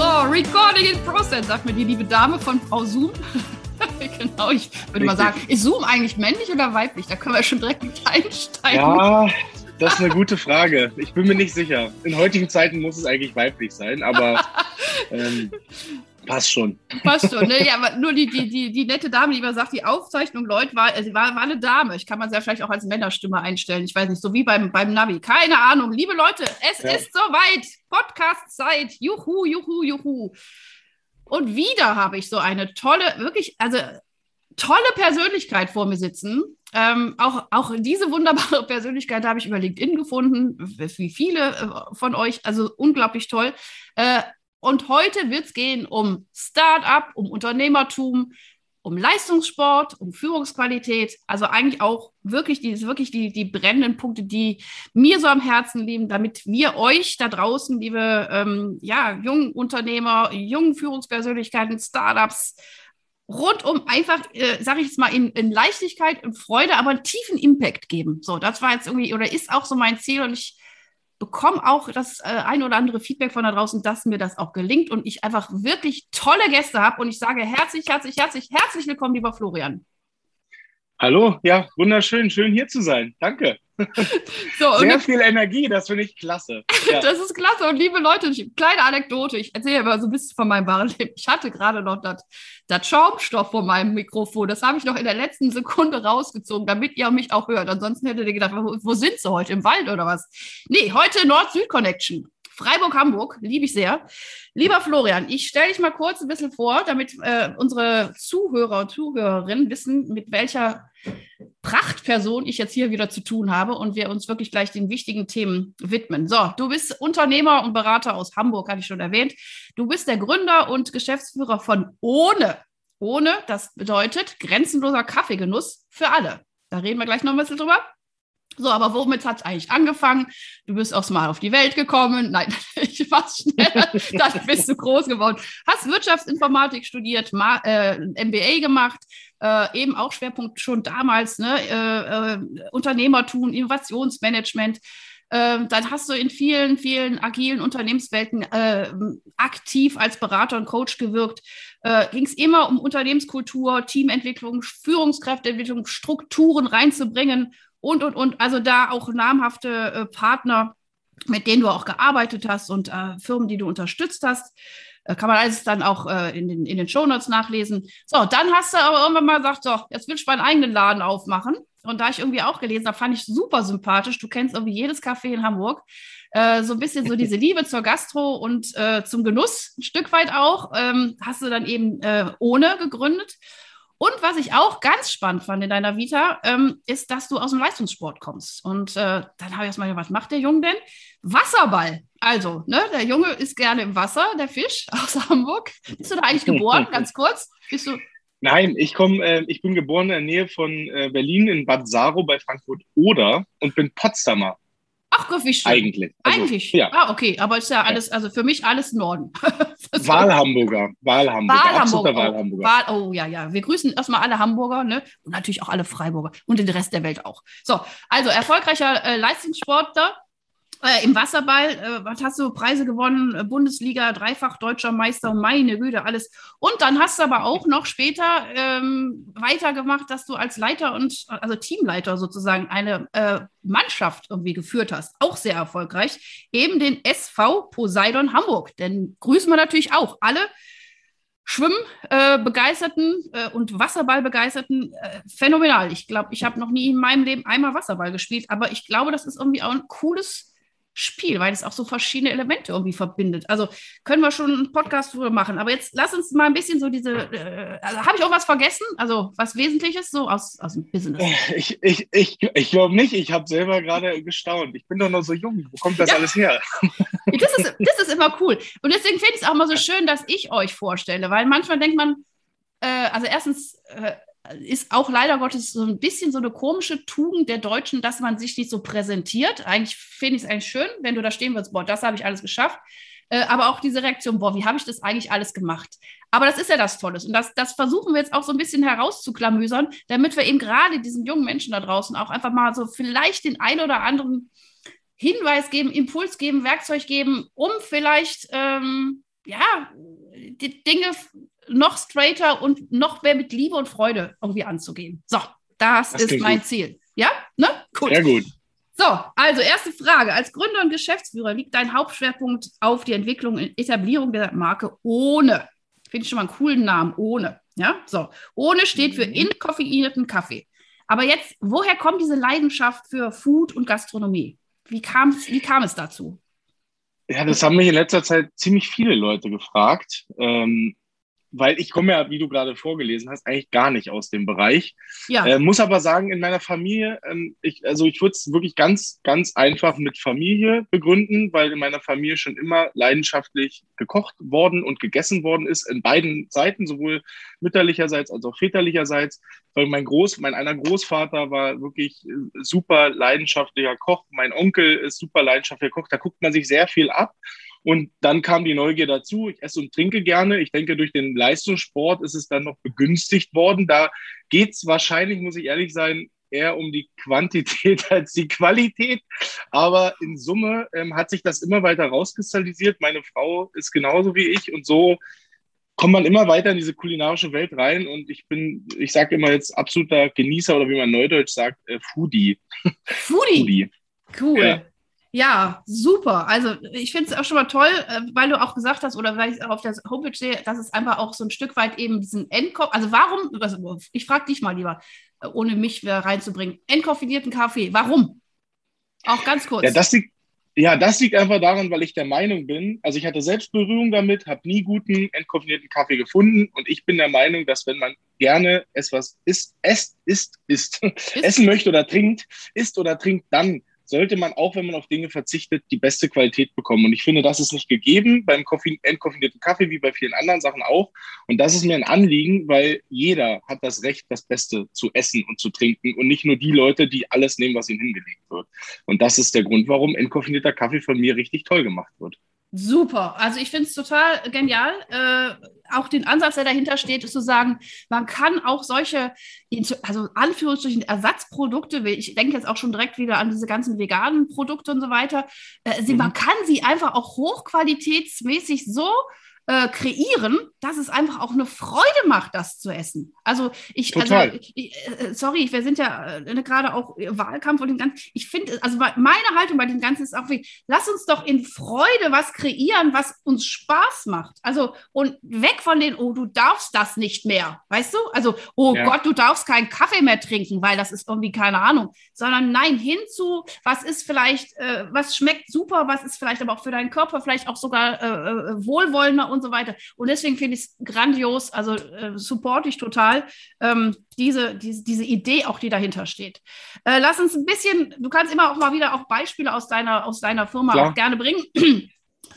So, Recording in Process, sagt mir die liebe Dame von Frau Zoom. genau, ich würde Richtig. mal sagen, ist Zoom eigentlich männlich oder weiblich? Da können wir schon direkt mit einsteigen. Ja, das ist eine gute Frage. Ich bin mir nicht sicher. In heutigen Zeiten muss es eigentlich weiblich sein, aber ähm, passt schon. Passt schon, ne? Ja, aber nur die, die, die, die nette Dame, die immer sagt, die Aufzeichnung, Leute, war, also war, war eine Dame. Ich kann man ja vielleicht auch als Männerstimme einstellen. Ich weiß nicht, so wie beim, beim Navi. Keine Ahnung. Liebe Leute, es ja. ist soweit. Podcast-Zeit. Juhu, juhu, juhu. Und wieder habe ich so eine tolle, wirklich, also tolle Persönlichkeit vor mir sitzen. Ähm, auch, auch diese wunderbare Persönlichkeit habe ich über LinkedIn gefunden, wie viele äh, von euch, also unglaublich toll. Äh, und heute wird es gehen um Start-up, um Unternehmertum, um Leistungssport, um Führungsqualität, also eigentlich auch wirklich die, wirklich die, die brennenden Punkte, die mir so am Herzen liegen, damit wir euch da draußen, liebe ähm, ja, jungen Unternehmer, jungen Führungspersönlichkeiten, Startups, rundum einfach, äh, sage ich jetzt mal, in, in Leichtigkeit und Freude, aber einen tiefen Impact geben. So, das war jetzt irgendwie oder ist auch so mein Ziel und ich bekomme auch das äh, ein oder andere Feedback von da draußen, dass mir das auch gelingt und ich einfach wirklich tolle Gäste habe und ich sage herzlich, herzlich, herzlich, herzlich willkommen, lieber Florian. Hallo, ja, wunderschön, schön hier zu sein. Danke. So, Sehr viel Energie, das finde ich klasse. Ja. das ist klasse. Und liebe Leute, kleine Anekdote, ich erzähle aber so ein bisschen von meinem wahren Leben. Ich hatte gerade noch das Schaumstoff vor meinem Mikrofon. Das habe ich noch in der letzten Sekunde rausgezogen, damit ihr mich auch hört. Ansonsten hättet ihr gedacht, wo, wo sind sie heute? Im Wald oder was? Nee, heute Nord-Süd-Connection. Freiburg-Hamburg, liebe ich sehr. Lieber Florian, ich stelle dich mal kurz ein bisschen vor, damit äh, unsere Zuhörer und Zuhörerinnen wissen, mit welcher Prachtperson ich jetzt hier wieder zu tun habe und wir uns wirklich gleich den wichtigen Themen widmen. So, du bist Unternehmer und Berater aus Hamburg, hatte ich schon erwähnt. Du bist der Gründer und Geschäftsführer von Ohne. Ohne, das bedeutet grenzenloser Kaffeegenuss für alle. Da reden wir gleich noch ein bisschen drüber. So, aber womit hat es eigentlich angefangen? Du bist aufs Mal auf die Welt gekommen. Nein, ich war schneller. dann bist du groß geworden. Hast Wirtschaftsinformatik studiert, äh, MBA gemacht, äh, eben auch Schwerpunkt schon damals, ne? Äh, äh Unternehmertum, Innovationsmanagement. Ähm, dann hast du in vielen, vielen agilen Unternehmenswelten äh, aktiv als Berater und Coach gewirkt. Äh, Ging es immer um Unternehmenskultur, Teamentwicklung, Führungskräfteentwicklung, Strukturen reinzubringen und, und, und. Also da auch namhafte äh, Partner, mit denen du auch gearbeitet hast und äh, Firmen, die du unterstützt hast. Äh, kann man alles dann auch äh, in den, in den Shownotes nachlesen. So, dann hast du aber irgendwann mal gesagt, so, jetzt will ich meinen eigenen Laden aufmachen. Und da ich irgendwie auch gelesen habe, fand ich super sympathisch. Du kennst irgendwie jedes Café in Hamburg. Äh, so ein bisschen so diese Liebe zur Gastro und äh, zum Genuss, ein Stück weit auch, ähm, hast du dann eben äh, ohne gegründet. Und was ich auch ganz spannend fand in deiner Vita, ähm, ist, dass du aus dem Leistungssport kommst. Und äh, dann habe ich erstmal gedacht, was macht der Junge denn? Wasserball. Also, ne, der Junge ist gerne im Wasser, der Fisch aus Hamburg. Bist du da eigentlich geboren, ganz kurz? Bist du Nein, ich komme, äh, ich bin geboren in der Nähe von äh, Berlin in Bad Saro bei Frankfurt Oder und bin Potsdamer. Schön. Eigentlich. Also, Eigentlich. Ja. Ah, okay. Aber ist ja alles, also für mich alles Norden. Wahlhamburger. Wahlhamburger. Wahlhamburger. Wahlhamburger. Wahl, oh ja, ja. Wir grüßen erstmal alle Hamburger, ne? Und natürlich auch alle Freiburger und den Rest der Welt auch. So, also erfolgreicher äh, Leistungssportler äh, Im Wasserball, äh, was hast du Preise gewonnen? Äh, Bundesliga, dreifach deutscher Meister, meine Güte, alles. Und dann hast du aber auch noch später ähm, weitergemacht, dass du als Leiter und, also Teamleiter sozusagen, eine äh, Mannschaft irgendwie geführt hast. Auch sehr erfolgreich. Eben den SV Poseidon Hamburg. Denn grüßen wir natürlich auch alle Schwimmbegeisterten äh, äh, und Wasserballbegeisterten phänomenal. Ich glaube, ich habe noch nie in meinem Leben einmal Wasserball gespielt, aber ich glaube, das ist irgendwie auch ein cooles Spiel, weil es auch so verschiedene Elemente irgendwie verbindet. Also können wir schon einen Podcast drüber machen. Aber jetzt lass uns mal ein bisschen so diese, äh, also habe ich auch was vergessen? Also was Wesentliches so aus, aus dem Business? Ich, ich, ich, ich glaube nicht. Ich habe selber gerade gestaunt. Ich bin doch noch so jung. Wo kommt das ja. alles her? Das ist, das ist immer cool. Und deswegen finde ich es auch mal so schön, dass ich euch vorstelle, weil manchmal denkt man, äh, also erstens, äh, ist auch leider Gottes so ein bisschen so eine komische Tugend der Deutschen, dass man sich nicht so präsentiert. Eigentlich finde ich es eigentlich schön, wenn du da stehen würdest, boah, das habe ich alles geschafft. Äh, aber auch diese Reaktion, boah, wie habe ich das eigentlich alles gemacht? Aber das ist ja das Tolles. Und das, das versuchen wir jetzt auch so ein bisschen herauszuklamüsern, damit wir eben gerade diesen jungen Menschen da draußen auch einfach mal so vielleicht den ein oder anderen Hinweis geben, Impuls geben, Werkzeug geben, um vielleicht ähm, ja, die Dinge noch straighter und noch mehr mit Liebe und Freude irgendwie anzugehen. So, das, das ist mein gut. Ziel. Ja? Ne? Cool. Sehr gut. So, also erste Frage. Als Gründer und Geschäftsführer liegt dein Hauptschwerpunkt auf die Entwicklung und Etablierung der Marke ohne. Finde ich schon mal einen coolen Namen, ohne. Ja, so. Ohne steht für inkoffeinierten Kaffee. Aber jetzt, woher kommt diese Leidenschaft für Food und Gastronomie? Wie, kam's, wie kam es dazu? Ja, das haben mich in letzter Zeit ziemlich viele Leute gefragt. Ähm, weil ich komme ja, wie du gerade vorgelesen hast, eigentlich gar nicht aus dem Bereich. Ja. Äh, muss aber sagen, in meiner Familie, ähm, ich, also ich würde es wirklich ganz, ganz einfach mit Familie begründen, weil in meiner Familie schon immer leidenschaftlich gekocht worden und gegessen worden ist, in beiden Seiten, sowohl mütterlicherseits als auch väterlicherseits. Weil mein Groß, mein einer Großvater war wirklich äh, super leidenschaftlicher Koch, mein Onkel ist super leidenschaftlicher Koch, da guckt man sich sehr viel ab. Und dann kam die Neugier dazu. Ich esse und trinke gerne. Ich denke, durch den Leistungssport ist es dann noch begünstigt worden. Da geht es wahrscheinlich, muss ich ehrlich sein, eher um die Quantität als die Qualität. Aber in Summe ähm, hat sich das immer weiter rauskristallisiert. Meine Frau ist genauso wie ich und so kommt man immer weiter in diese kulinarische Welt rein. Und ich bin, ich sage immer jetzt absoluter Genießer oder wie man neudeutsch sagt, äh, Foodie. Foodie. Foodie. Cool. Ja. Ja, super. Also ich finde es auch schon mal toll, äh, weil du auch gesagt hast, oder weil ich auf der Homepage sehe, dass es einfach auch so ein Stück weit eben diesen Endkopf, also warum, also ich frage dich mal lieber, äh, ohne mich reinzubringen, entkoffinierten Kaffee, warum? Auch ganz kurz. Ja, das liegt, ja, das liegt einfach daran, weil ich der Meinung bin, also ich hatte selbst Berührung damit, habe nie guten entkoffinierten Kaffee gefunden und ich bin der Meinung, dass wenn man gerne etwas isst, isst, isst, isst, isst. essen möchte oder trinkt, isst oder trinkt, dann sollte man auch, wenn man auf Dinge verzichtet, die beste Qualität bekommen. Und ich finde, das ist nicht gegeben beim entkoffinierten Kaffee wie bei vielen anderen Sachen auch. Und das ist mir ein Anliegen, weil jeder hat das Recht, das Beste zu essen und zu trinken und nicht nur die Leute, die alles nehmen, was ihnen hingelegt wird. Und das ist der Grund, warum entkoffinierter Kaffee von mir richtig toll gemacht wird. Super. Also ich finde es total genial. Äh, auch den Ansatz, der dahinter steht, ist zu sagen, man kann auch solche, also Anführungsstrichen Ersatzprodukte, ich denke jetzt auch schon direkt wieder an diese ganzen veganen Produkte und so weiter, äh, sie, mhm. man kann sie einfach auch hochqualitätsmäßig so äh, kreieren, dass es einfach auch eine Freude macht, das zu essen. Also ich, also Total. also ich, äh, sorry, wir sind ja äh, gerade auch Wahlkampf und den ganzen, ich finde, also meine Haltung bei dem Ganzen ist auch wie, lass uns doch in Freude was kreieren, was uns Spaß macht. Also und weg von den, oh, du darfst das nicht mehr, weißt du? Also, oh ja. Gott, du darfst keinen Kaffee mehr trinken, weil das ist irgendwie keine Ahnung, sondern nein, hinzu, was ist vielleicht, äh, was schmeckt super, was ist vielleicht aber auch für deinen Körper vielleicht auch sogar äh, äh wohlwollender und so weiter. Und deswegen finde ich es grandios, also äh, supporte ich total ähm, diese, diese, diese Idee auch, die dahinter steht. Äh, lass uns ein bisschen, du kannst immer auch mal wieder auch Beispiele aus deiner, aus deiner Firma Klar. auch gerne bringen.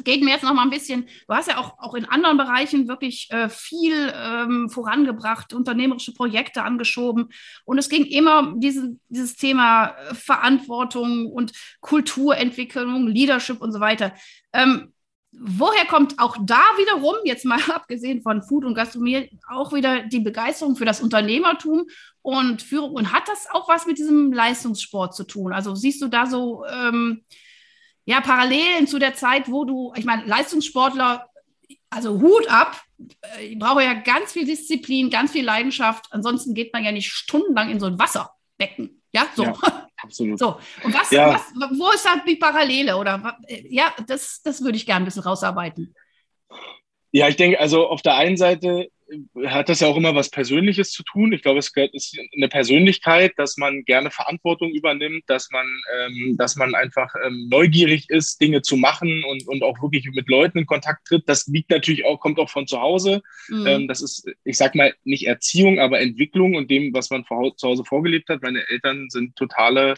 geht mir jetzt noch mal ein bisschen, du hast ja auch, auch in anderen Bereichen wirklich äh, viel ähm, vorangebracht, unternehmerische Projekte angeschoben und es ging immer um diese, dieses Thema äh, Verantwortung und Kulturentwicklung, Leadership und so weiter. Ähm, woher kommt auch da wiederum, jetzt mal abgesehen von Food und Gastronomie, auch wieder die Begeisterung für das Unternehmertum und Führung? Und hat das auch was mit diesem Leistungssport zu tun? Also siehst du da so ähm, ja, Parallelen zu der Zeit, wo du, ich meine, Leistungssportler, also Hut ab, äh, ich brauche ja ganz viel Disziplin, ganz viel Leidenschaft. Ansonsten geht man ja nicht stundenlang in so ein Wasserbecken. Ja, so. Ja. Absolut. So, und was, ja. was, wo ist da die Parallele? Oder ja, das, das würde ich gerne ein bisschen rausarbeiten. Ja, ich denke, also auf der einen Seite hat das ja auch immer was Persönliches zu tun. Ich glaube, es ist eine Persönlichkeit, dass man gerne Verantwortung übernimmt, dass man, ähm, dass man einfach ähm, neugierig ist, Dinge zu machen und, und auch wirklich mit Leuten in Kontakt tritt. Das liegt natürlich auch, kommt auch von zu Hause. Mhm. Ähm, das ist, ich sag mal, nicht Erziehung, aber Entwicklung und dem, was man zu Hause vorgelebt hat. Meine Eltern sind totale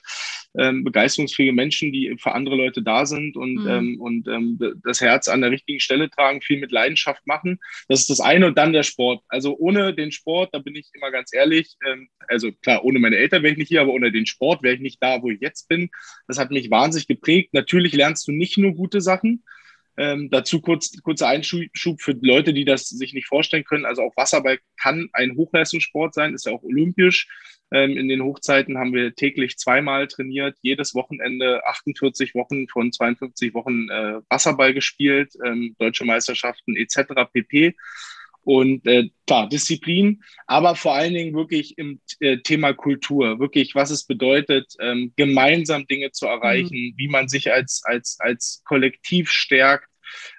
ähm, begeisterungsfähige Menschen, die für andere Leute da sind und, mhm. ähm, und ähm, das Herz an der richtigen Stelle tragen, viel mit Leidenschaft machen. Das ist das eine und dann der Sport. Also ohne den Sport, da bin ich immer ganz ehrlich, ähm, also klar, ohne meine Eltern wäre ich nicht hier, aber ohne den Sport wäre ich nicht da, wo ich jetzt bin. Das hat mich wahnsinnig geprägt. Natürlich lernst du nicht nur gute Sachen, ähm, dazu kurz, kurzer Einschub für Leute, die das sich nicht vorstellen können. Also auch Wasserball kann ein Hochleistungssport sein, ist ja auch olympisch. Ähm, in den Hochzeiten haben wir täglich zweimal trainiert, jedes Wochenende 48 Wochen von 52 Wochen äh, Wasserball gespielt, ähm, deutsche Meisterschaften etc. pp. Und äh, klar, Disziplin, aber vor allen Dingen wirklich im äh, Thema Kultur, wirklich, was es bedeutet, ähm, gemeinsam Dinge zu erreichen, mhm. wie man sich als, als, als Kollektiv stärkt,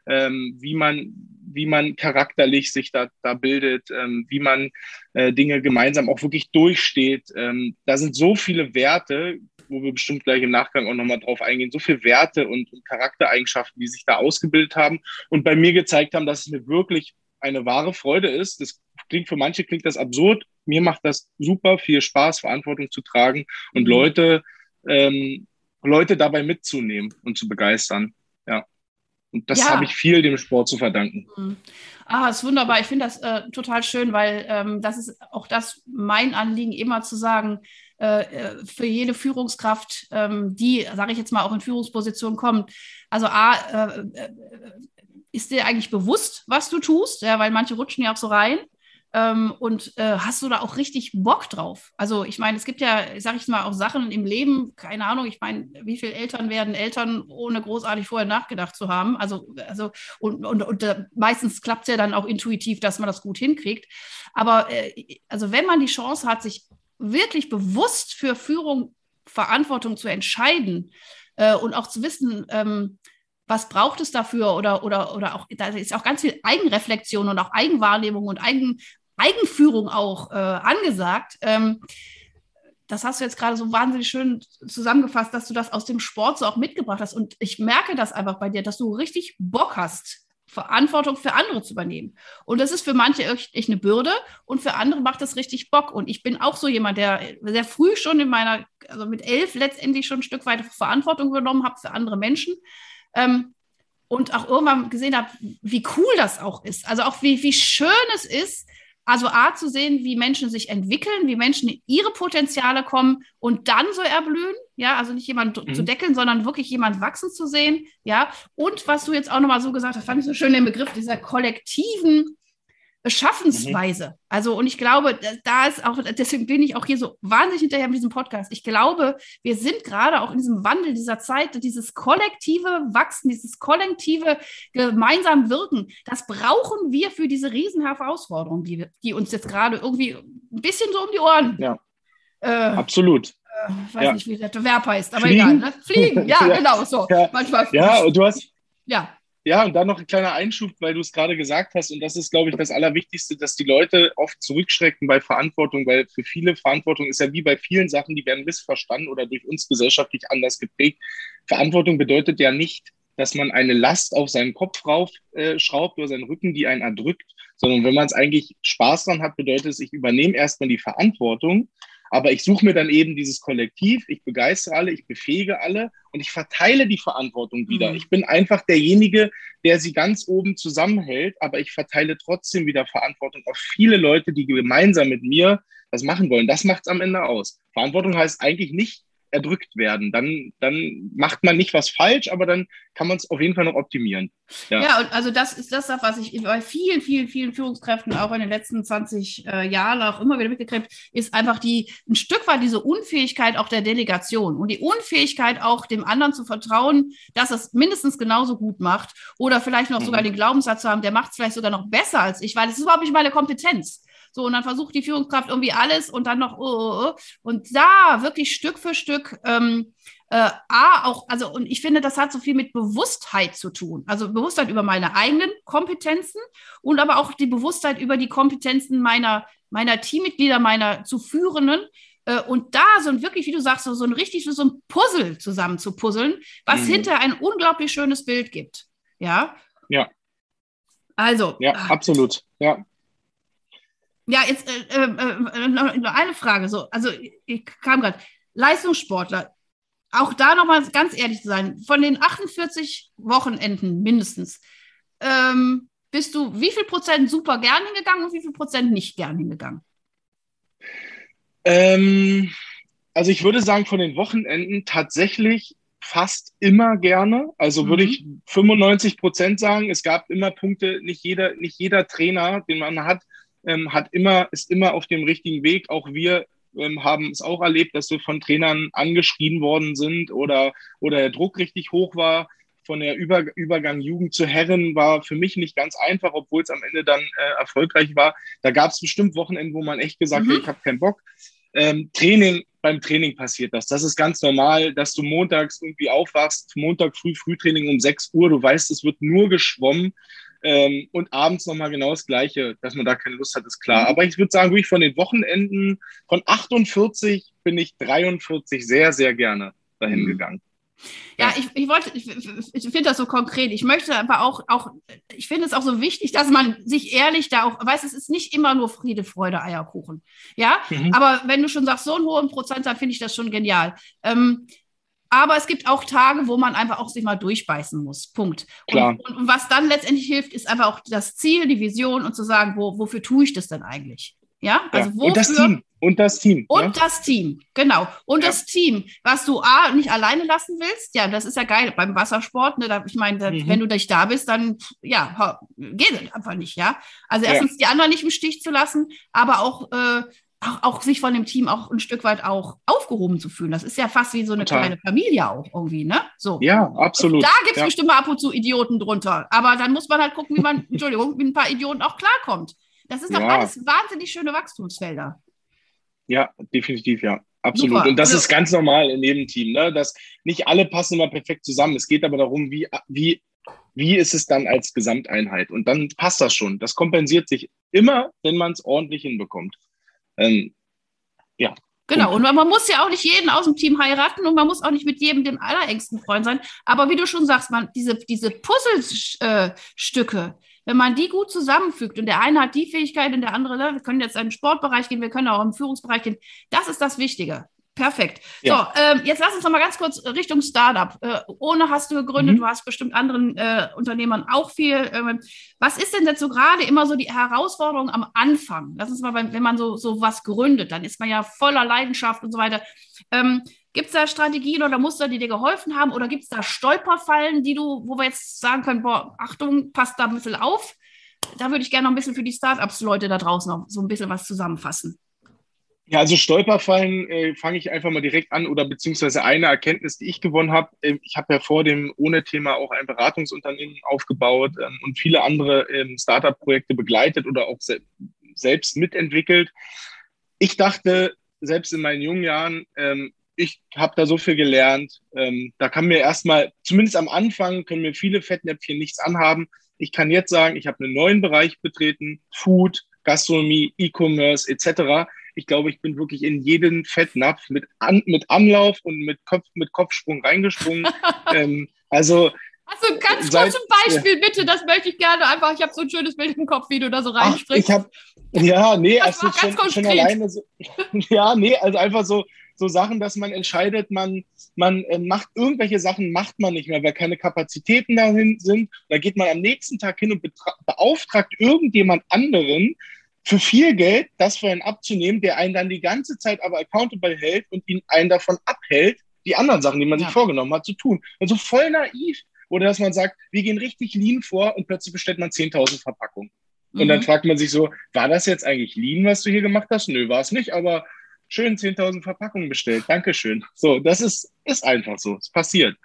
ähm, wie man wie man charakterlich sich da, da bildet, ähm, wie man äh, Dinge gemeinsam auch wirklich durchsteht. Ähm, da sind so viele Werte, wo wir bestimmt gleich im Nachgang auch nochmal drauf eingehen, so viele Werte und, und Charaktereigenschaften, die sich da ausgebildet haben und bei mir gezeigt haben, dass es mir wirklich eine wahre Freude ist. Das klingt für manche klingt das absurd. Mir macht das super viel Spaß, Verantwortung zu tragen und mhm. Leute, ähm, Leute dabei mitzunehmen und zu begeistern. Ja. Und das ja. habe ich viel dem Sport zu verdanken. Mhm. Ah, ist wunderbar. Ich finde das äh, total schön, weil ähm, das ist auch das mein Anliegen, immer zu sagen, äh, äh für jede Führungskraft, ähm, die, sage ich jetzt mal, auch in Führungspositionen kommt. Also A, äh, äh ist dir eigentlich bewusst, was du tust? Ja, weil manche rutschen ja auch so rein. Ähm, und äh, hast du da auch richtig Bock drauf? Also ich meine, es gibt ja, sag ich mal, auch Sachen im Leben, keine Ahnung, ich meine, wie viele Eltern werden Eltern, ohne großartig vorher nachgedacht zu haben? Also, also und, und, und äh, meistens klappt es ja dann auch intuitiv, dass man das gut hinkriegt. Aber äh, also wenn man die Chance hat, sich wirklich bewusst für Führung, Verantwortung zu entscheiden äh, und auch zu wissen, ähm, was braucht es dafür oder, oder, oder auch, da ist auch ganz viel Eigenreflexion und auch Eigenwahrnehmung und Eigen, Eigenführung auch äh, angesagt. Ähm, das hast du jetzt gerade so wahnsinnig schön zusammengefasst, dass du das aus dem Sport so auch mitgebracht hast. Und ich merke das einfach bei dir, dass du richtig Bock hast, Verantwortung für andere zu übernehmen. Und das ist für manche echt eine Bürde und für andere macht das richtig Bock. Und ich bin auch so jemand, der sehr früh schon in meiner, also mit elf letztendlich schon ein Stück weit Verantwortung übernommen habe für andere Menschen. Ähm, und auch irgendwann gesehen habe, wie cool das auch ist. Also auch wie, wie schön es ist, also A zu sehen, wie Menschen sich entwickeln, wie Menschen in ihre Potenziale kommen und dann so erblühen. Ja, also nicht jemand mhm. zu deckeln, sondern wirklich jemand wachsen zu sehen. Ja, und was du jetzt auch nochmal so gesagt hast, fand ich so schön den Begriff dieser kollektiven Schaffensweise. Mhm. Also, und ich glaube, da ist auch, deswegen bin ich auch hier so wahnsinnig hinterher mit diesem Podcast. Ich glaube, wir sind gerade auch in diesem Wandel dieser Zeit, dieses kollektive Wachsen, dieses kollektive gemeinsam Wirken, das brauchen wir für diese riesen Herausforderungen, die, die uns jetzt gerade irgendwie ein bisschen so um die Ohren. Ja. Äh, Absolut. Äh, weiß ja. nicht, wie der Verb heißt, aber Fliegen? egal. Ne? Fliegen, ja, ja, genau so. Ja. Manchmal. Ja, und du hast. Ja. Ja, und dann noch ein kleiner Einschub, weil du es gerade gesagt hast, und das ist, glaube ich, das Allerwichtigste, dass die Leute oft zurückschrecken bei Verantwortung, weil für viele Verantwortung ist ja wie bei vielen Sachen, die werden missverstanden oder durch uns gesellschaftlich anders geprägt. Verantwortung bedeutet ja nicht, dass man eine Last auf seinen Kopf raufschraubt äh, oder seinen Rücken, die einen erdrückt, sondern wenn man es eigentlich Spaß dran hat, bedeutet es, ich übernehme erstmal die Verantwortung aber ich suche mir dann eben dieses Kollektiv, ich begeistere alle, ich befähige alle und ich verteile die Verantwortung wieder. Mhm. Ich bin einfach derjenige, der sie ganz oben zusammenhält, aber ich verteile trotzdem wieder Verantwortung auf viele Leute, die gemeinsam mit mir das machen wollen. Das macht es am Ende aus. Verantwortung heißt eigentlich nicht, erdrückt werden. Dann, dann macht man nicht was falsch, aber dann kann man es auf jeden Fall noch optimieren. Ja. ja, und also das ist das, was ich bei vielen, vielen, vielen Führungskräften auch in den letzten 20 äh, Jahren auch immer wieder mitgekriegt, ist einfach die ein Stück weit diese Unfähigkeit auch der Delegation und die Unfähigkeit auch dem anderen zu vertrauen, dass es mindestens genauso gut macht oder vielleicht noch mhm. sogar den Glaubenssatz zu haben, der macht es vielleicht sogar noch besser als ich, weil es ist überhaupt nicht meine Kompetenz. So, und dann versucht die Führungskraft irgendwie alles und dann noch, oh, oh, oh. und da wirklich Stück für Stück ähm, äh, A, auch, also, und ich finde, das hat so viel mit Bewusstheit zu tun. Also Bewusstheit über meine eigenen Kompetenzen und aber auch die Bewusstheit über die Kompetenzen meiner, meiner Teammitglieder, meiner zu Führenden. Äh, und da so ein wirklich, wie du sagst, so, so ein richtig so ein Puzzle zusammen zu puzzeln, was mhm. hinter ein unglaublich schönes Bild gibt. Ja. Ja. Also. Ja, ach, absolut. Ja. Ja, jetzt äh, äh, äh noch eine Frage. So, also ich kam gerade. Leistungssportler, auch da nochmal ganz ehrlich zu sein, von den 48 Wochenenden mindestens, ähm, bist du wie viel Prozent super gern hingegangen und wie viel Prozent nicht gern hingegangen? Ähm, also ich würde sagen, von den Wochenenden tatsächlich fast immer gerne. Also mhm. würde ich 95 Prozent sagen. Es gab immer Punkte, nicht jeder, nicht jeder Trainer, den man hat, ähm, hat immer, ist immer auf dem richtigen Weg. Auch wir ähm, haben es auch erlebt, dass wir von Trainern angeschrien worden sind oder, oder der Druck richtig hoch war. Von der Über Übergang Jugend zu Herren war für mich nicht ganz einfach, obwohl es am Ende dann äh, erfolgreich war. Da gab es bestimmt Wochenenden, wo man echt gesagt mhm. hat, ich habe keinen Bock. Ähm, Training, beim Training passiert das. Das ist ganz normal, dass du montags irgendwie aufwachst, Montag früh, Frühtraining um 6 Uhr, du weißt, es wird nur geschwommen ähm, und abends nochmal genau das Gleiche, dass man da keine Lust hat, ist klar. Mhm. Aber ich würde sagen, wirklich von den Wochenenden, von 48 bin ich 43 sehr, sehr gerne dahin mhm. gegangen. Ja, ich, ich wollte, ich, ich finde das so konkret. Ich möchte aber auch, auch, ich finde es auch so wichtig, dass man sich ehrlich da auch, weiß, es ist nicht immer nur Friede, Freude, Eierkuchen. Ja, mhm. aber wenn du schon sagst, so einen hohen Prozentzahl, finde ich das schon genial. Ähm, aber es gibt auch Tage, wo man einfach auch sich mal durchbeißen muss. Punkt. Klar. Und, und, was dann letztendlich hilft, ist einfach auch das Ziel, die Vision und zu sagen, wo, wofür tue ich das denn eigentlich? Ja, also ja. Wofür, und das Team. Und das Team. Und ja? das Team, genau. Und ja. das Team, was du A, nicht alleine lassen willst, ja, das ist ja geil beim Wassersport. Ne, da, ich meine, mhm. wenn du nicht da bist, dann, ja, geht es einfach nicht, ja. Also erstens die anderen nicht im Stich zu lassen, aber auch äh, auch, auch, sich von dem Team auch ein Stück weit auch aufgehoben zu fühlen. Das ist ja fast wie so eine Total. kleine Familie auch irgendwie, ne? So. Ja, absolut. Da gibt es ja. bestimmt mal ab und zu Idioten drunter. Aber dann muss man halt gucken, wie man, Entschuldigung, mit ein paar Idioten auch klarkommt. Das ist doch ja. alles wahnsinnig schöne Wachstumsfelder. Ja, definitiv, ja. Absolut. Super. Und das also, ist ganz normal in jedem Team, ne? Dass nicht alle passen immer perfekt zusammen. Es geht aber darum, wie, wie, wie ist es dann als Gesamteinheit? Und dann passt das schon. Das kompensiert sich immer, wenn man es ordentlich hinbekommt. Ähm, ja. Genau, und man muss ja auch nicht jeden aus dem Team heiraten und man muss auch nicht mit jedem den allerengsten Freund sein. Aber wie du schon sagst, man, diese, diese Puzzlestücke, wenn man die gut zusammenfügt und der eine hat die Fähigkeit und der andere, ne, wir können jetzt in den Sportbereich gehen, wir können auch im Führungsbereich gehen, das ist das Wichtige. Perfekt. Ja. So, ähm, jetzt lass uns noch mal ganz kurz Richtung Startup. Äh, ohne hast du gegründet, mhm. du hast bestimmt anderen äh, Unternehmern auch viel. Ähm, was ist denn dazu gerade immer so die Herausforderung am Anfang? Lass uns mal, beim, wenn man so, so was gründet, dann ist man ja voller Leidenschaft und so weiter. Ähm, gibt es da Strategien oder Muster, die dir geholfen haben? Oder gibt es da Stolperfallen, die du, wo wir jetzt sagen können, boah, Achtung, passt da ein bisschen auf? Da würde ich gerne noch ein bisschen für die Startups-Leute da draußen noch so ein bisschen was zusammenfassen. Ja, also Stolperfallen äh, fange ich einfach mal direkt an oder beziehungsweise eine Erkenntnis, die ich gewonnen habe. Äh, ich habe ja vor dem ohne Thema auch ein Beratungsunternehmen aufgebaut ähm, und viele andere ähm, Startup-Projekte begleitet oder auch se selbst mitentwickelt. Ich dachte, selbst in meinen jungen Jahren, ähm, ich habe da so viel gelernt. Ähm, da kann mir erstmal, zumindest am Anfang, können mir viele Fettnäpfchen nichts anhaben. Ich kann jetzt sagen, ich habe einen neuen Bereich betreten, Food, Gastronomie, E-Commerce etc ich glaube, ich bin wirklich in jeden Fettnapf mit, An mit Anlauf und mit, Kopf, mit Kopfsprung reingesprungen. ähm, also also ganz kurz ein Beispiel, bitte, das möchte ich gerne einfach. Ich habe so ein schönes Bild im Kopf, wie du da so reinspringst. Ich habe, ja, nee, also schon, schon, alleine so, ja, nee, also einfach so, so Sachen, dass man entscheidet, man, man äh, macht irgendwelche Sachen, macht man nicht mehr, weil keine Kapazitäten dahin sind. Da geht man am nächsten Tag hin und beauftragt irgendjemand anderen, für viel Geld das für einen abzunehmen, der einen dann die ganze Zeit aber accountable hält und ihn einen davon abhält, die anderen Sachen, die man ja. sich vorgenommen hat, zu tun. Und so voll naiv. Oder dass man sagt, wir gehen richtig lean vor und plötzlich bestellt man 10.000 Verpackungen. Mhm. Und dann mhm. fragt man sich so, war das jetzt eigentlich lean, was du hier gemacht hast? Nö, war es nicht, aber schön 10.000 Verpackungen bestellt. Dankeschön. So, das ist, ist einfach so. Es passiert.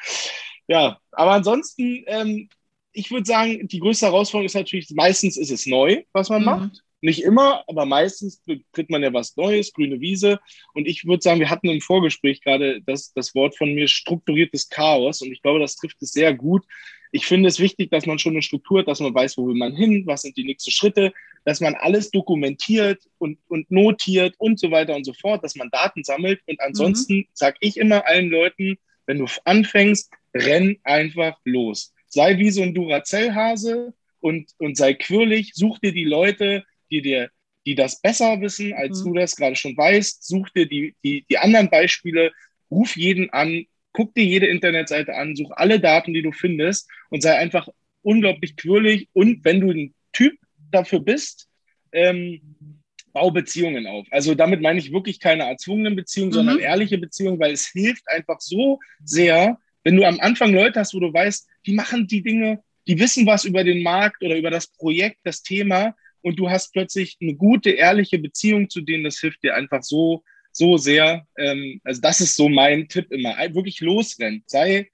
Ja, aber ansonsten, ähm, ich würde sagen, die größte Herausforderung ist natürlich, meistens ist es neu, was man mhm. macht. Nicht immer, aber meistens betritt man ja was Neues, grüne Wiese. Und ich würde sagen, wir hatten im Vorgespräch gerade das, das Wort von mir strukturiertes Chaos. Und ich glaube, das trifft es sehr gut. Ich finde es wichtig, dass man schon eine Struktur hat, dass man weiß, wo will man hin, was sind die nächsten Schritte, dass man alles dokumentiert und, und notiert und so weiter und so fort, dass man Daten sammelt. Und ansonsten mhm. sage ich immer allen Leuten, wenn du anfängst, renn einfach los. Sei wie so ein Duracell-Hase und, und sei quirlig, such dir die Leute, die dir die das besser wissen, als mhm. du das gerade schon weißt. Such dir die, die, die anderen Beispiele, ruf jeden an, guck dir jede Internetseite an, such alle Daten, die du findest und sei einfach unglaublich quirlig. Und wenn du ein Typ dafür bist, ähm, bau Beziehungen auf. Also damit meine ich wirklich keine erzwungenen Beziehungen, mhm. sondern ehrliche Beziehungen, weil es hilft einfach so sehr, wenn du am Anfang Leute hast, wo du weißt, die machen die Dinge, die wissen was über den Markt oder über das Projekt, das Thema und du hast plötzlich eine gute, ehrliche Beziehung zu denen, das hilft dir einfach so, so sehr. Ähm, also das ist so mein Tipp immer. Wirklich losrennen. Sei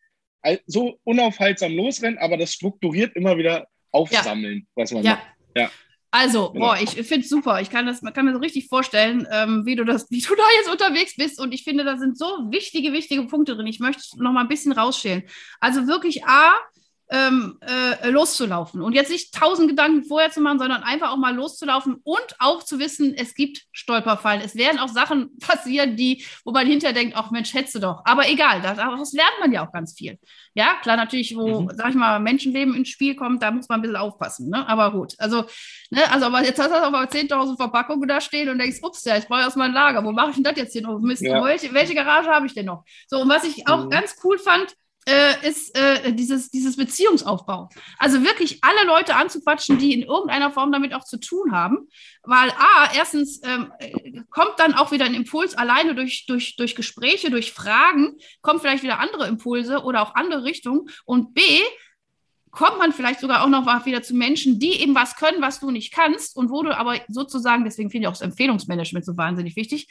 so unaufhaltsam losrennen, aber das strukturiert immer wieder aufsammeln, ja. was man ja. macht. Ja. Also, genau. boah, ich finde es super. Ich kann, das, man kann mir so richtig vorstellen, ähm, wie, du das, wie du da jetzt unterwegs bist. Und ich finde, da sind so wichtige, wichtige Punkte drin. Ich möchte noch mal ein bisschen rausschälen. Also wirklich A, ähm, äh, loszulaufen. Und jetzt nicht tausend Gedanken vorher zu machen, sondern einfach auch mal loszulaufen und auch zu wissen, es gibt Stolperfallen. Es werden auch Sachen passieren, die, wo man hinterher denkt, ach Mensch, hättest du doch. Aber egal, daraus lernt man ja auch ganz viel. Ja, klar, natürlich, wo, mhm. sag ich mal, Menschenleben ins Spiel kommt, da muss man ein bisschen aufpassen. Ne? Aber gut, also, ne, also aber jetzt hast du aber 10.000 Verpackungen da stehen und denkst, ups, ja, ich brauche aus meinem Lager. Wo mache ich denn das jetzt hin? Oh, Mist, ja. welche, welche Garage habe ich denn noch? So, und was ich auch mhm. ganz cool fand, äh, ist äh, dieses, dieses Beziehungsaufbau. Also wirklich alle Leute anzuquatschen, die in irgendeiner Form damit auch zu tun haben. Weil A, erstens ähm, kommt dann auch wieder ein Impuls alleine durch, durch, durch Gespräche, durch Fragen, kommen vielleicht wieder andere Impulse oder auch andere Richtungen. Und B, kommt man vielleicht sogar auch noch wieder zu Menschen, die eben was können, was du nicht kannst und wo du aber sozusagen, deswegen finde ich auch das Empfehlungsmanagement so wahnsinnig wichtig,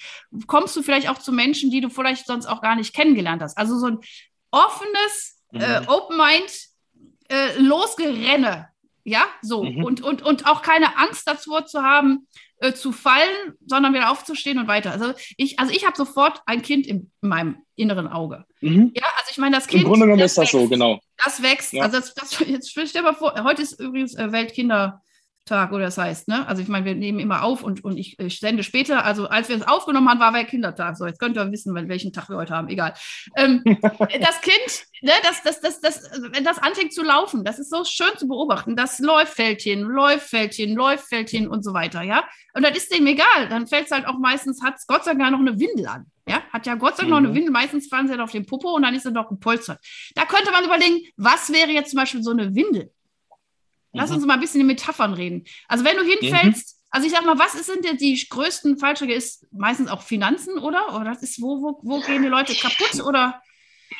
kommst du vielleicht auch zu Menschen, die du vielleicht sonst auch gar nicht kennengelernt hast. Also so ein offenes, mhm. äh, Open Mind, äh, Losgerenne. Ja, so. Mhm. Und, und, und auch keine Angst dazu zu haben, äh, zu fallen, sondern wieder aufzustehen und weiter. Also ich, also ich habe sofort ein Kind in, in meinem inneren Auge. Mhm. Ja, also ich meine, das Kind. Im Grunde genommen ist das wächst, so, genau. Das wächst. Ja. Also das, das, jetzt stell dir mal vor, heute ist übrigens äh, Weltkinder. Tag oder das heißt, ne? Also ich meine, wir nehmen immer auf und, und ich, ich sende später, also als wir es aufgenommen haben, war wir Kindertag. So, jetzt könnt ihr wissen, welchen Tag wir heute haben, egal. Ähm, das Kind, ne, das, das, das, das, wenn das anfängt zu laufen, das ist so schön zu beobachten. Das läuft Fältchen, läuft Fältchen, läuft Fältchen und so weiter, ja. Und das ist dem egal. Dann fällt es halt auch meistens, hat es Gott sei Dank noch eine Windel an. Ja, hat ja Gott sei Dank mhm. noch eine mhm. Windel. Meistens fahren sie halt auf den Popo und dann ist er noch gepolstert. Da könnte man überlegen, was wäre jetzt zum Beispiel so eine Windel? Lass uns mhm. mal ein bisschen in Metaphern reden. Also wenn du hinfällst, mhm. also ich sag mal, was sind denn die größten Fallstricke? Ist meistens auch Finanzen, oder? Oder das ist, wo, wo, wo gehen die Leute kaputt? Oder?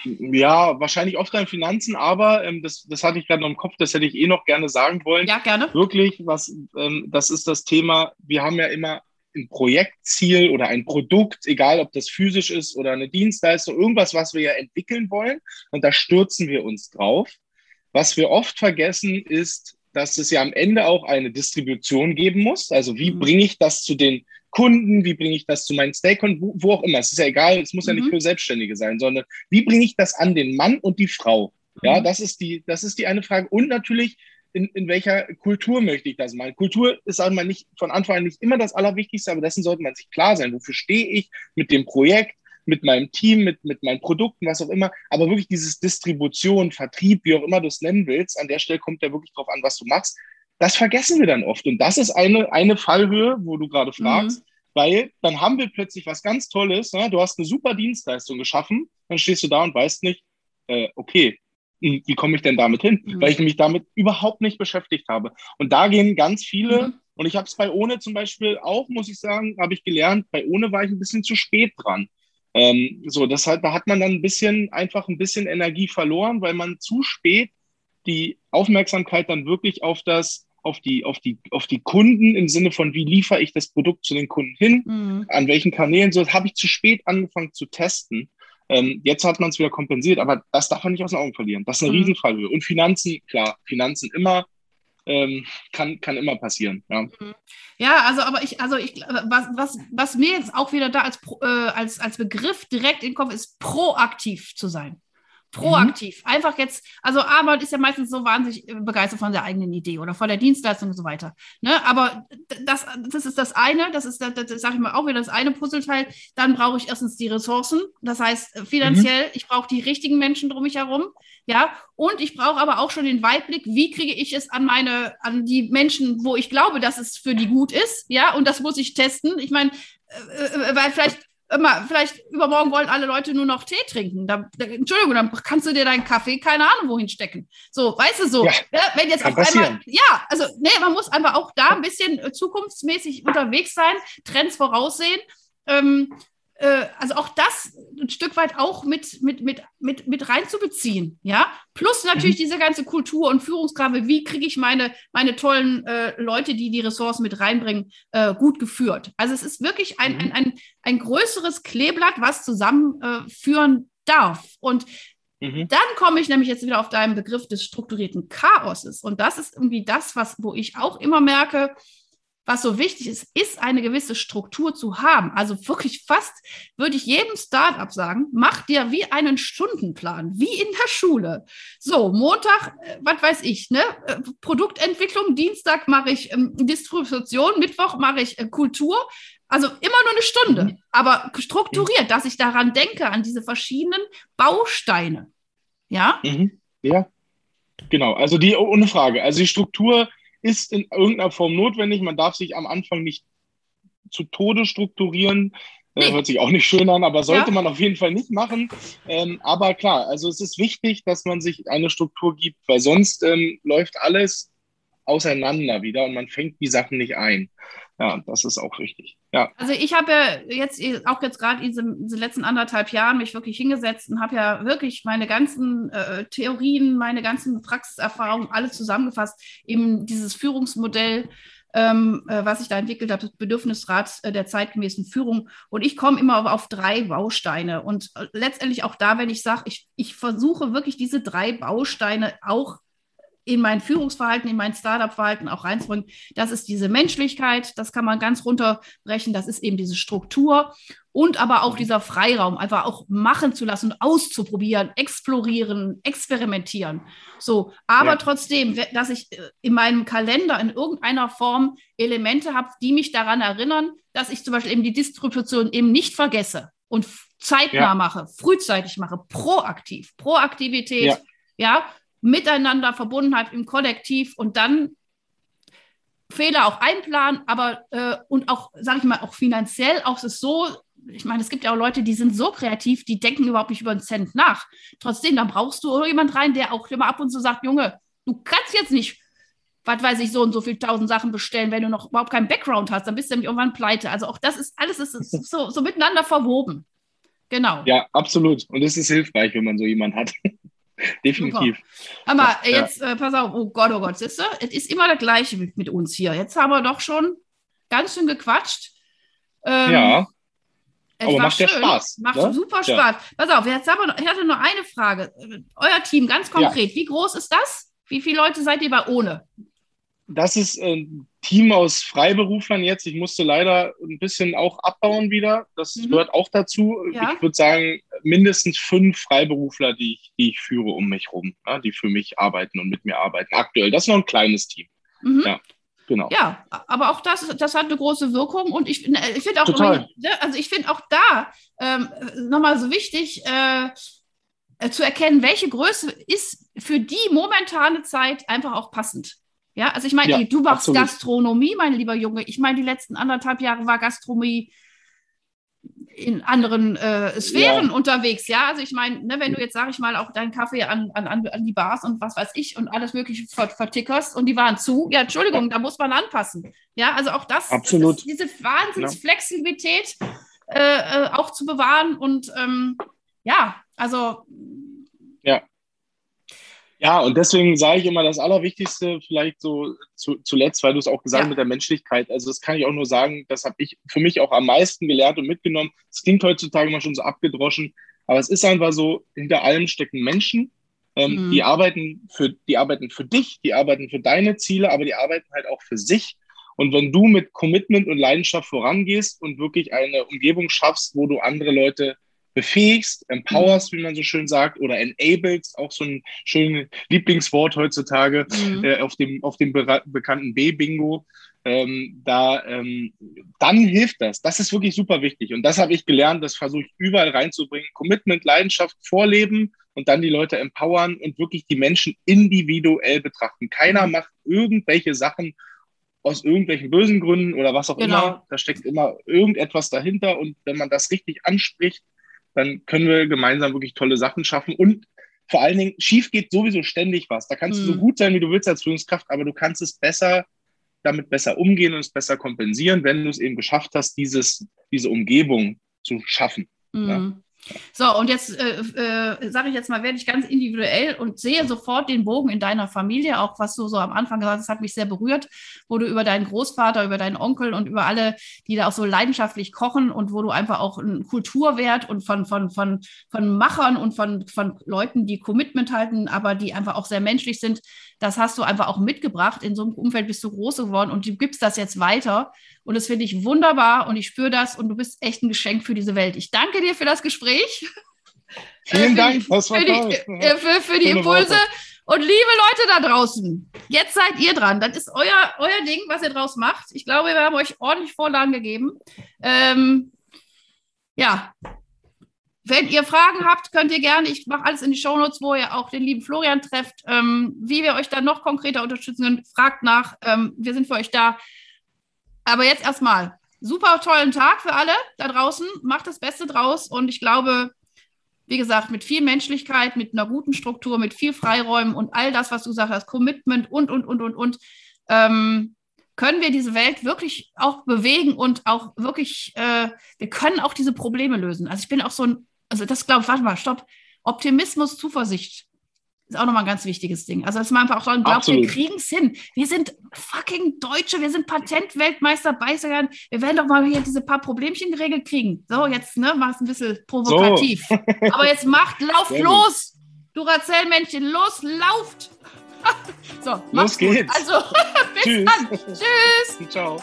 Ja, wahrscheinlich oft an Finanzen, aber ähm, das, das hatte ich gerade noch im Kopf, das hätte ich eh noch gerne sagen wollen. Ja, gerne. Wirklich, was, ähm, das ist das Thema, wir haben ja immer ein Projektziel oder ein Produkt, egal ob das physisch ist oder eine Dienstleistung, irgendwas, was wir ja entwickeln wollen. Und da stürzen wir uns drauf. Was wir oft vergessen, ist, dass es ja am Ende auch eine Distribution geben muss. Also wie mhm. bringe ich das zu den Kunden, wie bringe ich das zu meinen Stakeholdern, wo, wo, auch immer. Es ist ja egal, es muss mhm. ja nicht mhm. für Selbstständige sein, sondern wie bringe ich das an den Mann und die Frau? Ja, mhm. das ist die, das ist die eine Frage. Und natürlich, in, in welcher Kultur möchte ich das machen? Kultur ist einmal nicht von Anfang an nicht immer das Allerwichtigste, aber dessen sollte man sich klar sein. Wofür stehe ich mit dem Projekt? Mit meinem Team, mit, mit meinen Produkten, was auch immer. Aber wirklich dieses Distribution, Vertrieb, wie auch immer du es nennen willst, an der Stelle kommt ja wirklich drauf an, was du machst. Das vergessen wir dann oft. Und das ist eine, eine Fallhöhe, wo du gerade fragst. Mhm. Weil dann haben wir plötzlich was ganz Tolles. Ne? Du hast eine super Dienstleistung geschaffen, dann stehst du da und weißt nicht, äh, okay, hm, wie komme ich denn damit hin? Mhm. Weil ich mich damit überhaupt nicht beschäftigt habe. Und da gehen ganz viele, mhm. und ich habe es bei Ohne zum Beispiel auch, muss ich sagen, habe ich gelernt, bei Ohne war ich ein bisschen zu spät dran. Ähm, so, deshalb da hat man dann ein bisschen, einfach ein bisschen Energie verloren, weil man zu spät die Aufmerksamkeit dann wirklich auf das, auf die, auf die, auf die Kunden im Sinne von, wie liefere ich das Produkt zu den Kunden hin, mhm. an welchen Kanälen, so habe ich zu spät angefangen zu testen. Ähm, jetzt hat man es wieder kompensiert, aber das darf man nicht aus den Augen verlieren. Das ist eine mhm. Riesenfallhöhe. Und Finanzen, klar, Finanzen immer ähm, kann, kann immer passieren. Ja. Mhm. ja, also aber ich, also ich, was, was, was mir jetzt auch wieder da als, äh, als, als Begriff direkt in den Kopf ist, proaktiv zu sein. Proaktiv. Mhm. Einfach jetzt, also Arbeit ist ja meistens so wahnsinnig äh, begeistert von der eigenen Idee oder von der Dienstleistung und so weiter. Ne? Aber das, das ist das eine, das ist, das, das sage ich mal auch wieder, das eine Puzzleteil. Dann brauche ich erstens die Ressourcen, das heißt äh, finanziell, mhm. ich brauche die richtigen Menschen drum mich herum, ja, und ich brauche aber auch schon den Weitblick, wie kriege ich es an meine, an die Menschen, wo ich glaube, dass es für die gut ist, ja, und das muss ich testen. Ich meine, äh, weil vielleicht immer, vielleicht übermorgen wollen alle Leute nur noch Tee trinken. Da, da, Entschuldigung, dann kannst du dir deinen Kaffee, keine Ahnung, wohin stecken. So, weißt du so. Ja, ja, wenn jetzt auf einmal, ja, also nee, man muss einfach auch da ein bisschen äh, zukunftsmäßig unterwegs sein, Trends voraussehen. Ähm, äh, also auch das ein Stück weit auch mit, mit, mit, mit, mit reinzubeziehen, ja. Plus natürlich mhm. diese ganze Kultur und Führungsgrave, wie kriege ich meine, meine tollen äh, Leute, die die Ressourcen mit reinbringen, äh, gut geführt. Also es ist wirklich ein, mhm. ein, ein, ein größeres Kleeblatt, was zusammenführen äh, darf. Und Mhm. Dann komme ich nämlich jetzt wieder auf deinen Begriff des strukturierten Chaoses. Und das ist irgendwie das, was, wo ich auch immer merke, was so wichtig ist, ist eine gewisse Struktur zu haben. Also wirklich fast würde ich jedem Startup sagen, mach dir wie einen Stundenplan, wie in der Schule. So, Montag, äh, was weiß ich, ne? Äh, Produktentwicklung, Dienstag mache ich ähm, Distribution, Mittwoch mache ich äh, Kultur. Also immer nur eine Stunde, mhm. aber strukturiert, dass ich daran denke, an diese verschiedenen Bausteine. Ja? Mhm. Ja, genau. Also die ohne Frage. Also die Struktur ist in irgendeiner Form notwendig. Man darf sich am Anfang nicht zu Tode strukturieren. Äh, nee. hört sich auch nicht schön an, aber sollte ja. man auf jeden Fall nicht machen. Ähm, aber klar, also es ist wichtig, dass man sich eine Struktur gibt, weil sonst ähm, läuft alles auseinander wieder und man fängt die Sachen nicht ein. Ja, das ist auch wichtig. Ja. Also ich habe ja jetzt auch jetzt gerade in diesen, diese letzten anderthalb Jahren mich wirklich hingesetzt und habe ja wirklich meine ganzen äh, Theorien, meine ganzen Praxiserfahrungen alle zusammengefasst, eben dieses Führungsmodell ähm, äh, was ich da entwickelt habe, das Bedürfnisrat äh, der zeitgemäßen Führung. Und ich komme immer auf, auf drei Bausteine. Und äh, letztendlich auch da, wenn ich sage, ich, ich versuche wirklich diese drei Bausteine auch in mein Führungsverhalten, in mein Startup-Verhalten auch reinzubringen. Das ist diese Menschlichkeit, das kann man ganz runterbrechen, das ist eben diese Struktur und aber auch dieser Freiraum, einfach auch machen zu lassen, auszuprobieren, explorieren, experimentieren. So, aber ja. trotzdem, dass ich äh, in meinem Kalender in irgendeiner Form Elemente habe, die mich daran erinnern, dass ich zum Beispiel eben die Distribution eben nicht vergesse und zeitnah ja. mache, frühzeitig mache, proaktiv, Proaktivität, ja, ja Miteinander, Verbundenheit im Kollektiv und dann Fehler auch einplanen, aber äh, und auch, sage ich mal, auch finanziell, auch ist so, ich meine, es gibt ja auch Leute, die sind so kreativ, die denken überhaupt nicht über einen Cent nach. Trotzdem, dann brauchst du jemand rein, der auch immer ab und zu sagt, Junge, du kannst jetzt nicht, was weiß ich, so und so viel tausend Sachen bestellen, wenn du noch überhaupt keinen Background hast, dann bist du nämlich irgendwann pleite. Also auch das ist alles ist so, so miteinander verwoben. Genau. Ja, absolut. Und es ist hilfreich, wenn man so jemanden hat. Definitiv. Aber ja, jetzt, ja. Äh, pass auf, oh Gott, oh Gott, siehst du, es ist immer das Gleiche mit, mit, uns hier. Jetzt haben wir doch schon ganz schön gequatscht. Ähm, ja. Aber macht schön. ja Spaß. Macht ne? super Spaß. Pass auf, jetzt haben wir, ich hatte nur eine Frage. Euer Team, ganz konkret, wie groß ist das? Wie viele Leute seid ihr bei ohne? Das ist ein Team aus Freiberuflern jetzt. Ich musste leider ein bisschen auch abbauen wieder. Das mhm. gehört auch dazu. Ja. Ich würde sagen, mindestens fünf Freiberufler, die ich, die ich führe um mich rum, ja, die für mich arbeiten und mit mir arbeiten. Aktuell. Das ist noch ein kleines Team. Mhm. Ja. Genau. Ja, aber auch das, das hat eine große Wirkung und ich, ich finde auch. Ne, also ich finde auch da ähm, nochmal so wichtig äh, äh, zu erkennen, welche Größe ist für die momentane Zeit einfach auch passend. Ja, also ich meine, ja, du machst absolut. Gastronomie, mein lieber Junge. Ich meine, die letzten anderthalb Jahre war Gastronomie in anderen äh, Sphären ja. unterwegs, ja. Also ich meine, ne, wenn du jetzt, sag ich mal, auch deinen Kaffee an, an, an die Bars und was weiß ich und alles Mögliche vertickerst und die waren zu, ja, Entschuldigung, da muss man anpassen. Ja, also auch das, Absolut. diese Wahnsinnsflexibilität äh, äh, auch zu bewahren und ähm, ja, also ja. Ja, und deswegen sage ich immer das Allerwichtigste, vielleicht so zu, zuletzt, weil du es auch gesagt hast ja. mit der Menschlichkeit. Also, das kann ich auch nur sagen, das habe ich für mich auch am meisten gelernt und mitgenommen. Es klingt heutzutage immer schon so abgedroschen, aber es ist einfach so, hinter allem stecken Menschen Ähm, mhm. Die arbeiten für, die arbeiten für dich, die arbeiten für deine Ziele, aber die arbeiten halt auch für sich. Und wenn du mit Commitment und Leidenschaft vorangehst und wirklich eine Umgebung schaffst, wo du andere Leute befähigst, empowerst, wie man so schön sagt, oder enablest, auch so ein schönes Lieblingswort heutzutage mhm. äh, auf dem, auf dem be bekannten B-Bingo, ähm, da, ähm, dann hilft das. Das ist wirklich super wichtig. Und das habe ich gelernt, das versuche ich überall reinzubringen. Commitment, Leidenschaft, Vorleben und dann die Leute empowern und wirklich die Menschen individuell betrachten. Keiner mhm. macht irgendwelche Sachen aus irgendwelchen bösen Gründen oder was auch genau. immer. Da steckt immer irgendetwas dahinter. Und wenn man das richtig anspricht, dann können wir gemeinsam wirklich tolle Sachen schaffen. Und vor allen Dingen, schief geht sowieso ständig was. Da kannst mhm. du so mhm. gut sein, wie du willst als Führungskraft, aber du kannst es besser, damit besser umgehen und es besser kompensieren, wenn du es eben geschafft hast, dieses, diese Umgebung zu schaffen. Mhm. Ja? So, und jetzt äh, äh, sage ich jetzt mal, werde ich ganz individuell und sehe sofort den Bogen in deiner Familie, auch was du so am Anfang gesagt hast, hat mich sehr berührt, wo du über deinen Großvater, über deinen Onkel und über alle, die da auch so leidenschaftlich kochen und wo du einfach auch einen Kulturwert und von, von, von, von Machern und von, von Leuten, die Commitment halten, aber die einfach auch sehr menschlich sind, das hast du einfach auch mitgebracht. In so einem Umfeld bist du groß geworden und du gibst das jetzt weiter. Und das finde ich wunderbar und ich spüre das und du bist echt ein Geschenk für diese Welt. Ich danke dir für das Gespräch. Vielen äh, Dank, das war für toll. Die, äh, für, für die Impulse. Worte. Und liebe Leute da draußen, jetzt seid ihr dran. Das ist euer, euer Ding, was ihr draus macht. Ich glaube, wir haben euch ordentlich Vorlagen gegeben. Ähm, ja, wenn ihr Fragen habt, könnt ihr gerne, ich mache alles in die Shownotes, wo ihr auch den lieben Florian trefft, ähm, wie wir euch dann noch konkreter unterstützen können. Fragt nach, ähm, wir sind für euch da. Aber jetzt erstmal, super tollen Tag für alle da draußen. Macht das Beste draus und ich glaube, wie gesagt, mit viel Menschlichkeit, mit einer guten Struktur, mit viel Freiräumen und all das, was du gesagt hast, Commitment und, und, und, und, und, ähm, können wir diese Welt wirklich auch bewegen und auch wirklich, äh, wir können auch diese Probleme lösen. Also ich bin auch so ein also das glaube ich, warte mal, stopp. Optimismus, Zuversicht ist auch nochmal ein ganz wichtiges Ding. Also, dass man einfach auch sagen glaubt, wir kriegen es hin. Wir sind fucking Deutsche, wir sind Patentweltmeister, Beißern. Wir werden doch mal hier diese paar Problemchen geregelt kriegen. So, jetzt, ne, mach es ein bisschen provokativ. So. Aber jetzt macht, lauft Sehr los. Duracell-Männchen, los, lauft. so, los geht's. Gut. Also, bis Tschüss. dann. Tschüss. Ciao.